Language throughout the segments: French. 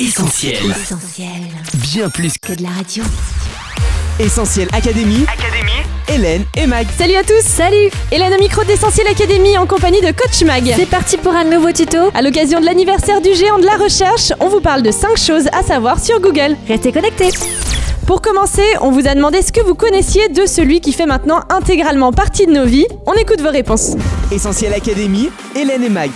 Essentiel. Essentiel. Bien plus Que de la radio. Essentiel Académie. Académie. Hélène et Mag. Salut à tous Salut Hélène au micro d'Essentiel Academy en compagnie de Coach Mag. C'est parti pour un nouveau tuto. À l'occasion de l'anniversaire du géant de la recherche, on vous parle de 5 choses à savoir sur Google. Restez connectés. Pour commencer, on vous a demandé ce que vous connaissiez de celui qui fait maintenant intégralement partie de nos vies. On écoute vos réponses. Essentiel Académie. Hélène et Mag.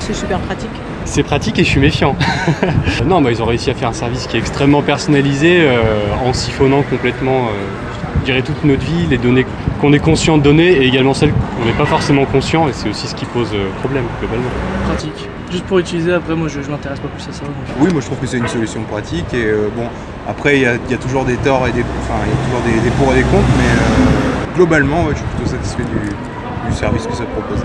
C'est super pratique. C'est pratique et je suis méfiant. non, bah, ils ont réussi à faire un service qui est extrêmement personnalisé euh, en siphonnant complètement, euh, je dirais, toute notre vie, les données qu'on est conscient de donner et également celles qu'on n'est pas forcément conscient et c'est aussi ce qui pose euh, problème globalement. Pratique. Juste pour utiliser, après moi je, je m'intéresse pas plus à ça. donc. Oui, moi je trouve que c'est une solution pratique et euh, bon, après il y, a- il y a toujours des torts et des, enfin, il y a toujours des, des pour et des contre, mais euh, globalement, ouais, je suis plutôt satisfait du, du service que ça propose.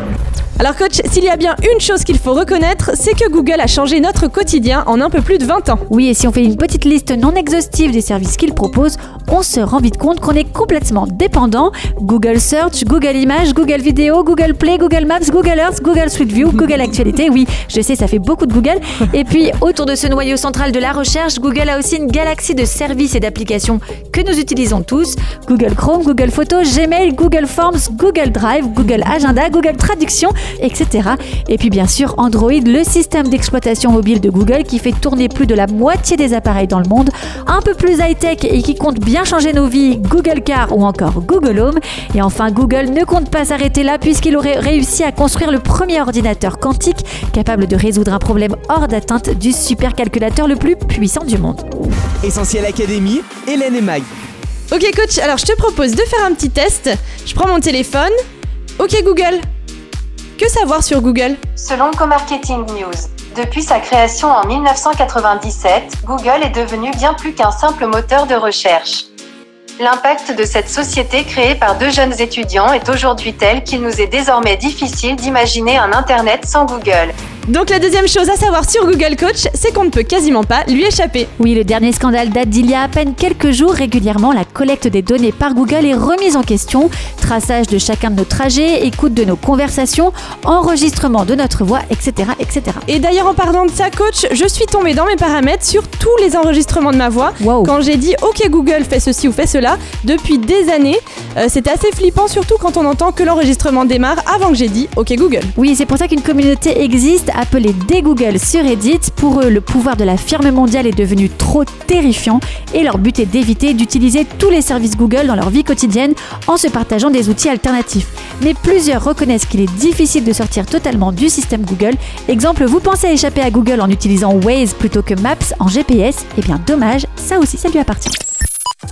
Alors coach, s'il y a bien une chose qu'il faut reconnaître, c'est que Google a changé notre quotidien en un peu plus de 20 ans. Oui, et si on fait une petite liste non exhaustive des services qu'il propose, on se rend vite compte qu'on est complètement dépendant. Google Search, Google Images, Google Vidéo, Google Play, Google Maps, Google Earth, Google Street View, Google Actualité. Oui, je sais, ça fait beaucoup de Google. Et puis, autour de ce noyau central de la recherche, Google a aussi une galaxie de services et d'applications que nous utilisons tous. Google Chrome, Google Photos, Gmail, Google Forms, Google Drive, Google Agenda, Google Traduction, etc. Et puis bien sûr Android, le système d'exploitation mobile de Google qui fait tourner plus de la moitié des appareils dans le monde. Un peu plus high-tech et qui compte bien changer nos vies, Google Car ou encore Google Home. Et enfin Google ne compte pas s'arrêter là puisqu'il aurait réussi à construire le premier ordinateur quantique capable de résoudre un problème hors d'atteinte du supercalculateur le plus puissant du monde. Essentiel Académie. Hélène et Mag. Ok coach, alors je te propose de faire un petit test. Je prends mon téléphone. Ok Google. Que savoir sur Google? Selon Co-Marketing News, depuis sa création en 1997, Google est devenu bien plus qu'un simple moteur de recherche. L'impact de cette société créée par deux jeunes étudiants est aujourd'hui tel qu'il nous est désormais difficile d'imaginer un Internet sans Google. Donc la deuxième chose à savoir sur Google Coach, c'est qu'on ne peut quasiment pas lui échapper. Oui, le dernier scandale date d'il y a à peine quelques jours. Régulièrement, la collecte des données par Google est remise en question. Traçage de chacun de nos trajets, écoute de nos conversations, enregistrement de notre voix, etc. etc. Et d'ailleurs en parlant de ça coach, je suis tombée dans mes paramètres sur tous les enregistrements de ma voix. Wow. Quand j'ai dit OK Google fais ceci ou fais cela, depuis des années, euh, c'était assez flippant surtout quand on entend que l'enregistrement démarre avant que j'ai dit OK Google. Oui, c'est pour ça qu'une communauté existe appelée Dégoogle sur Reddit. Pour eux, le pouvoir de la firme mondiale est devenu trop terrifiant et leur but est d'éviter d'utiliser tous les services Google dans leur vie quotidienne en se partageant des outils alternatifs. Mais plusieurs reconnaissent qu'il est difficile de sortir totalement du système Google. Exemple, vous pensez échapper à Google en utilisant Waze plutôt que Maps en GPS Eh bien, dommage, ça aussi, ça lui appartient.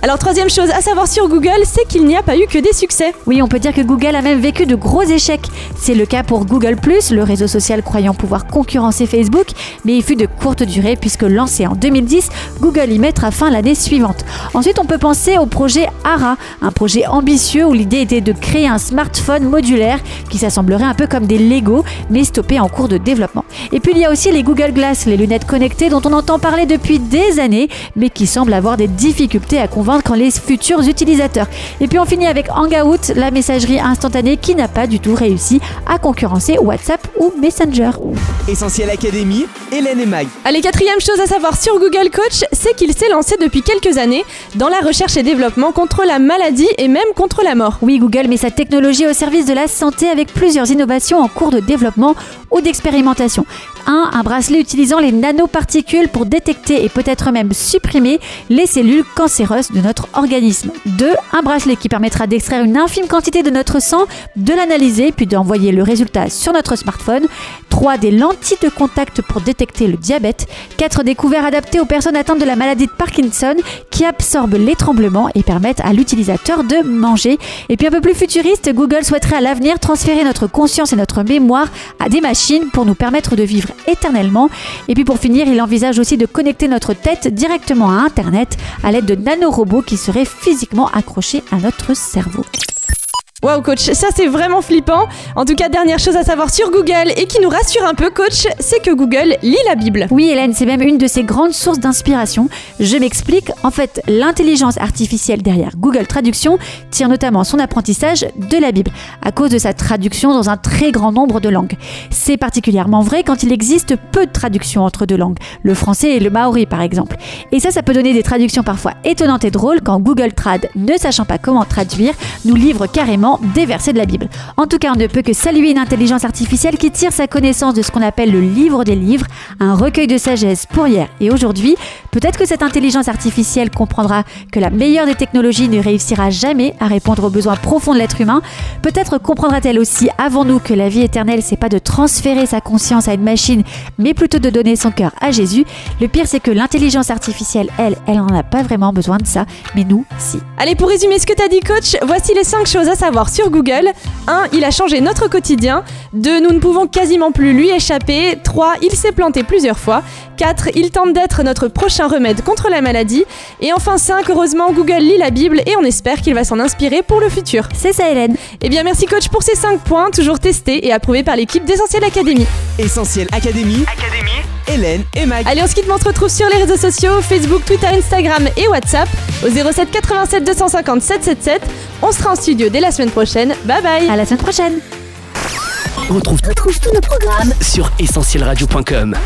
Alors troisième chose à savoir sur Google, c'est qu'il n'y a pas eu que des succès. Oui, on peut dire que Google a même vécu de gros échecs. C'est le cas pour Google ⁇ le réseau social croyant pouvoir concurrencer Facebook, mais il fut de courte durée puisque lancé en 2010, Google y mettra fin l'année suivante. Ensuite, on peut penser au projet ARA, un projet ambitieux où l'idée était de créer un smartphone modulaire qui s'assemblerait un peu comme des Lego, mais stoppé en cours de développement. Et puis il y a aussi les Google Glass, les lunettes connectées dont on entend parler depuis des années, mais qui semblent avoir des difficultés à convaincre les futurs utilisateurs. Et puis on finit avec Hangout, la messagerie instantanée qui n'a pas du tout réussi à concurrencer WhatsApp ou Messenger. Essentiel Académie. Hélène et Mag. Allez, quatrième chose à savoir sur Google Coach, c'est qu'il s'est lancé depuis quelques années dans la recherche et développement contre la maladie et même contre la mort. Oui, Google met sa technologie au service de la santé avec plusieurs innovations en cours de développement ou d'expérimentation. 1. Un bracelet utilisant les nanoparticules pour détecter et peut-être même supprimer les cellules cancéreuses de notre organisme. 2. Un bracelet qui permettra d'extraire une infime quantité de notre sang, de l'analyser puis d'envoyer le résultat sur notre smartphone. 3. Des lentilles de contact pour détecter le diabète. 4. Des couverts adaptés aux personnes atteintes de la maladie de Parkinson qui absorbent les tremblements et permettent à l'utilisateur de manger. Et puis un peu plus futuriste, Google souhaiterait à l'avenir transférer notre conscience et notre mémoire à des machines pour nous permettre de vivre éternellement. Et puis pour finir, il envisage aussi de connecter notre tête directement à Internet à l'aide de nanorobots qui seraient physiquement accrochés à notre cerveau. Waouh coach, ça c'est vraiment flippant. En tout cas, dernière chose à savoir sur Google et qui nous rassure un peu coach, c'est que Google lit la Bible. Oui Hélène, c'est même une de ses grandes sources d'inspiration. Je m'explique, en fait, l'intelligence artificielle derrière Google Traduction tire notamment son apprentissage de la Bible, à cause de sa traduction dans un très grand nombre de langues. C'est particulièrement vrai quand il existe peu de traductions entre deux langues, le français et le maori par exemple. Et ça, ça peut donner des traductions parfois étonnantes et drôles quand Google Trad, ne sachant pas comment traduire, nous livre carrément des versets de la Bible. En tout cas, on ne peut que saluer une intelligence artificielle qui tire sa connaissance de ce qu'on appelle le livre des livres, un recueil de sagesse pour hier et aujourd'hui. Peut-être que cette intelligence artificielle comprendra que la meilleure des technologies ne réussira jamais à répondre aux besoins profonds de l'être humain. Peut-être comprendra-t-elle aussi avant nous que la vie éternelle, c'est pas de transférer sa conscience à une machine, mais plutôt de donner son cœur à Jésus. Le pire, c'est que l'intelligence artificielle, elle, elle n'en a pas vraiment besoin de ça, mais nous, si. Allez, pour résumer ce que t'as dit coach, voici les 5 choses à savoir sur Google. 1. Il a changé notre quotidien. 2. Nous ne pouvons quasiment plus lui échapper. 3. Il s'est planté plusieurs fois. 4. Il tente d'être notre prochain remède contre la maladie. Et enfin 5. Heureusement, Google lit la Bible et on espère qu'il va s'en inspirer pour le futur. C'est ça Hélène. Eh bien merci coach pour ces 5 points, toujours testés et approuvés par l'équipe d'Essentiel Academy. Essentiel Académie. Hélène et Mag. Allez, on se quitte, on se retrouve sur les réseaux sociaux, Facebook, Twitter, Instagram et WhatsApp au 07 87 250 777. On sera en studio dès la semaine prochaine. Bye bye À la semaine prochaine. Retrouve, retrouve tous nos programmes sur essentielradio.com.